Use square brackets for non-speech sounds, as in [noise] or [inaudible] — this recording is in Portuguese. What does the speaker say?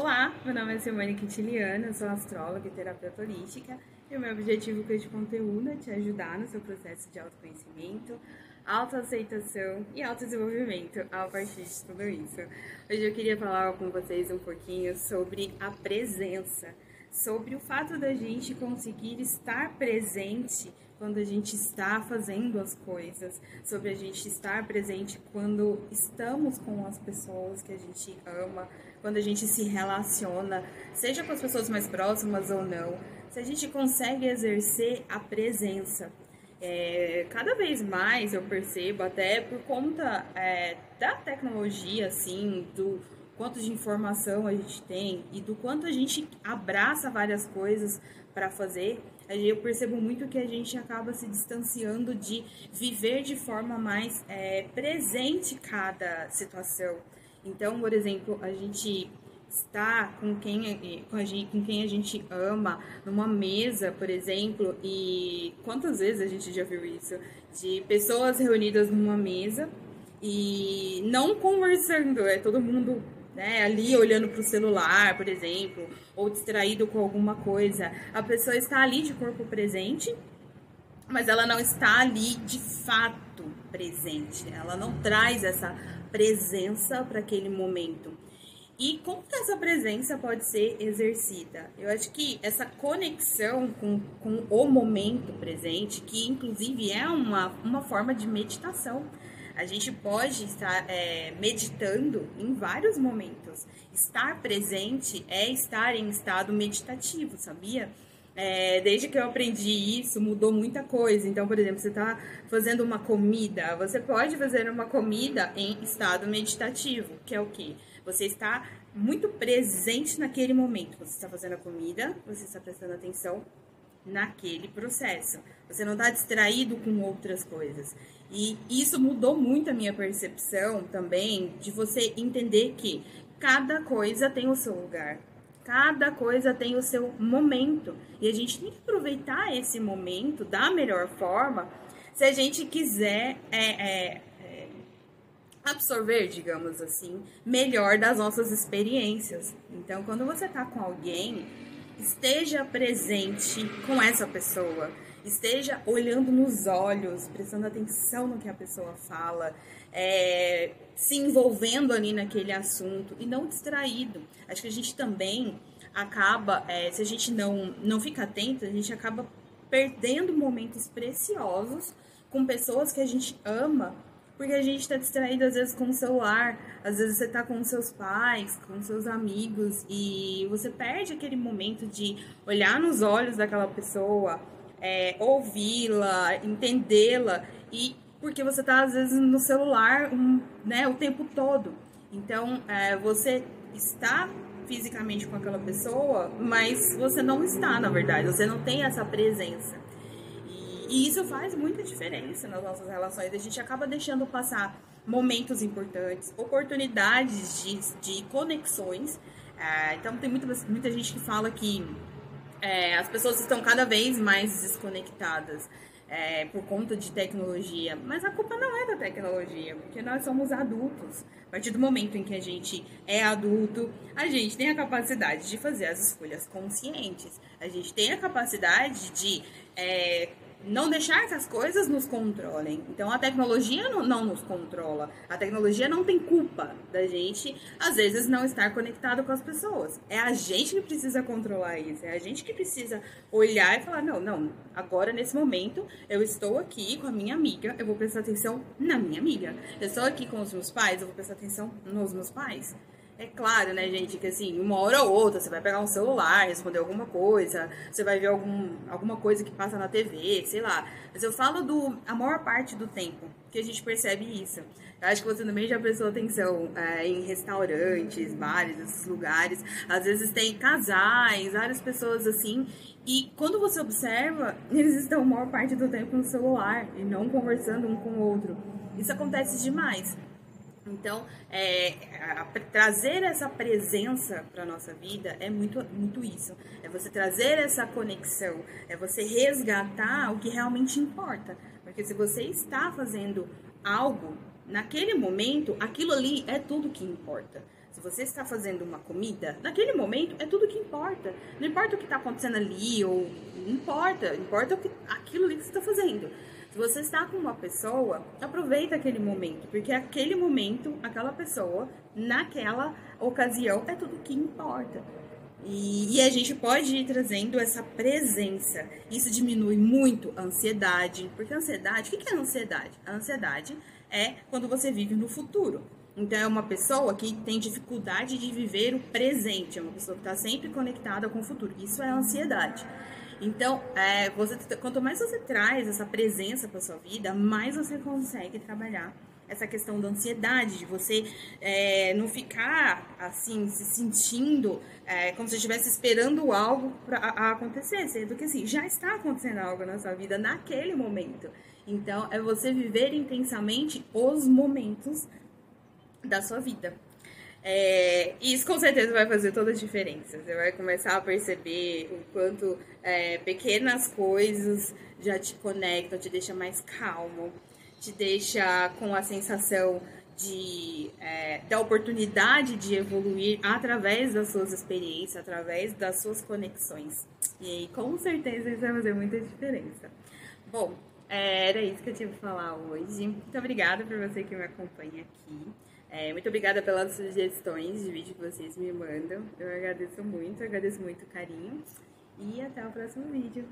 Olá, meu nome é Simone Quintiliano, sou astróloga e terapeuta holística e o meu objetivo com este conteúdo é te ajudar no seu processo de autoconhecimento, autoaceitação e autodesenvolvimento a partir de tudo isso. Hoje eu queria falar com vocês um pouquinho sobre a presença, sobre o fato da gente conseguir estar presente quando a gente está fazendo as coisas, sobre a gente estar presente quando estamos com as pessoas que a gente ama, quando a gente se relaciona, seja com as pessoas mais próximas ou não, se a gente consegue exercer a presença. É, cada vez mais eu percebo, até por conta é, da tecnologia, assim, do quanto de informação a gente tem e do quanto a gente abraça várias coisas para fazer, eu percebo muito que a gente acaba se distanciando de viver de forma mais é, presente cada situação. Então, por exemplo, a gente está com quem, com, a gente, com quem a gente ama numa mesa, por exemplo, e quantas vezes a gente já viu isso? De pessoas reunidas numa mesa e não conversando, é todo mundo né, ali olhando para o celular, por exemplo, ou distraído com alguma coisa. A pessoa está ali de corpo presente, mas ela não está ali de fato presente. Ela não traz essa presença para aquele momento. E como que essa presença pode ser exercida? Eu acho que essa conexão com, com o momento presente, que inclusive é uma, uma forma de meditação. A gente pode estar é, meditando em vários momentos. Estar presente é estar em estado meditativo, sabia? É, desde que eu aprendi isso, mudou muita coisa. Então, por exemplo, você está fazendo uma comida, você pode fazer uma comida em estado meditativo, que é o que? Você está muito presente naquele momento. Você está fazendo a comida, você está prestando atenção naquele processo. Você não está distraído com outras coisas. E isso mudou muito a minha percepção também de você entender que cada coisa tem o seu lugar. Cada coisa tem o seu momento. E a gente tem que aproveitar esse momento da melhor forma se a gente quiser é, é, é, absorver, digamos assim, melhor das nossas experiências. Então, quando você está com alguém, esteja presente com essa pessoa esteja olhando nos olhos, prestando atenção no que a pessoa fala, é, se envolvendo ali naquele assunto e não distraído. Acho que a gente também acaba, é, se a gente não, não fica atento, a gente acaba perdendo momentos preciosos com pessoas que a gente ama, porque a gente está distraído às vezes com o celular, às vezes você está com seus pais, com seus amigos e você perde aquele momento de olhar nos olhos daquela pessoa, é, ouvi-la, entendê-la e porque você está às vezes no celular um, né, o tempo todo. Então é, você está fisicamente com aquela pessoa, mas você não está, na verdade, você não tem essa presença. E, isso faz muita diferença nas nossas relações. A gente acaba deixando passar momentos importantes, oportunidades de, de conexões. É, então tem muita, muita gente que fala que é, as pessoas estão cada vez mais desconectadas é, por conta de tecnologia. Mas a culpa não é da tecnologia, porque nós somos adultos. A partir do momento em que a gente é adulto, a gente tem a capacidade de fazer as escolhas conscientes. A gente tem a capacidade de é, não deixar que as coisas nos controlem. Então a tecnologia não, não, nos controla. A tecnologia não tem culpa da gente, às vezes, não estar conectado com as pessoas. É a gente que precisa controlar isso. É a gente que precisa olhar e falar: não, não, agora nesse momento eu estou aqui com a minha amiga, eu vou prestar atenção na minha amiga. Eu estou aqui com os meus pais, eu vou prestar atenção nos meus pais. É claro, né, gente, que assim, uma hora ou outra você vai pegar um celular, responder alguma coisa, você vai ver algum, alguma coisa que passa na TV, sei lá. Mas eu falo do a maior parte do tempo que a gente percebe isso. Eu acho que você também já prestou atenção é, em restaurantes, bares, esses lugares. Às vezes tem casais, várias pessoas assim. E quando você observa, [laughs] eles estão a maior parte do tempo no celular e não conversando um com o outro. Isso acontece demais. Então, é, a, a, trazer essa presença para nossa vida é muito, muito isso. É você trazer essa conexão, é você resgatar o que realmente importa. Porque se você está fazendo algo naquele momento, aquilo ali é tudo que importa. Se você está fazendo uma comida, naquele momento é tudo que importa. Não importa o que está acontecendo ali, ou não importa, importa aquilo ali que você está fazendo. Se você está com uma pessoa, aproveita aquele momento, porque aquele momento, aquela pessoa, naquela ocasião, é tudo que importa. E, e, a gente pode ir trazendo essa presença. Isso diminui muito a ansiedade. Porque a ansiedade, o que é a ansiedade? A ansiedade é quando você vive no futuro. Então, é uma pessoa que tem dificuldade de viver o presente, é uma pessoa que está sempre conectada com o futuro. Isso é ansiedade. Então, é, você, quanto mais você traz essa presença para sua vida, mais você consegue trabalhar essa questão da ansiedade, de você é, não ficar assim, se sentindo é, como se estivesse esperando algo para acontecer, sendo que assim, já está acontecendo algo na sua vida naquele momento. Então, é você viver intensamente os momentos da sua vida. É, isso com certeza vai fazer toda a diferença. Você vai começar a perceber o quanto é, pequenas coisas já te conectam, te deixa mais calmo, te deixa com a sensação de é, da oportunidade de evoluir através das suas experiências, através das suas conexões. E aí, com certeza isso vai fazer muita diferença. Bom, é, era isso que eu tinha para falar hoje. Muito obrigada por você que me acompanha aqui. É, muito obrigada pelas sugestões de vídeo que vocês me mandam. Eu agradeço muito, agradeço muito o carinho. E até o próximo vídeo.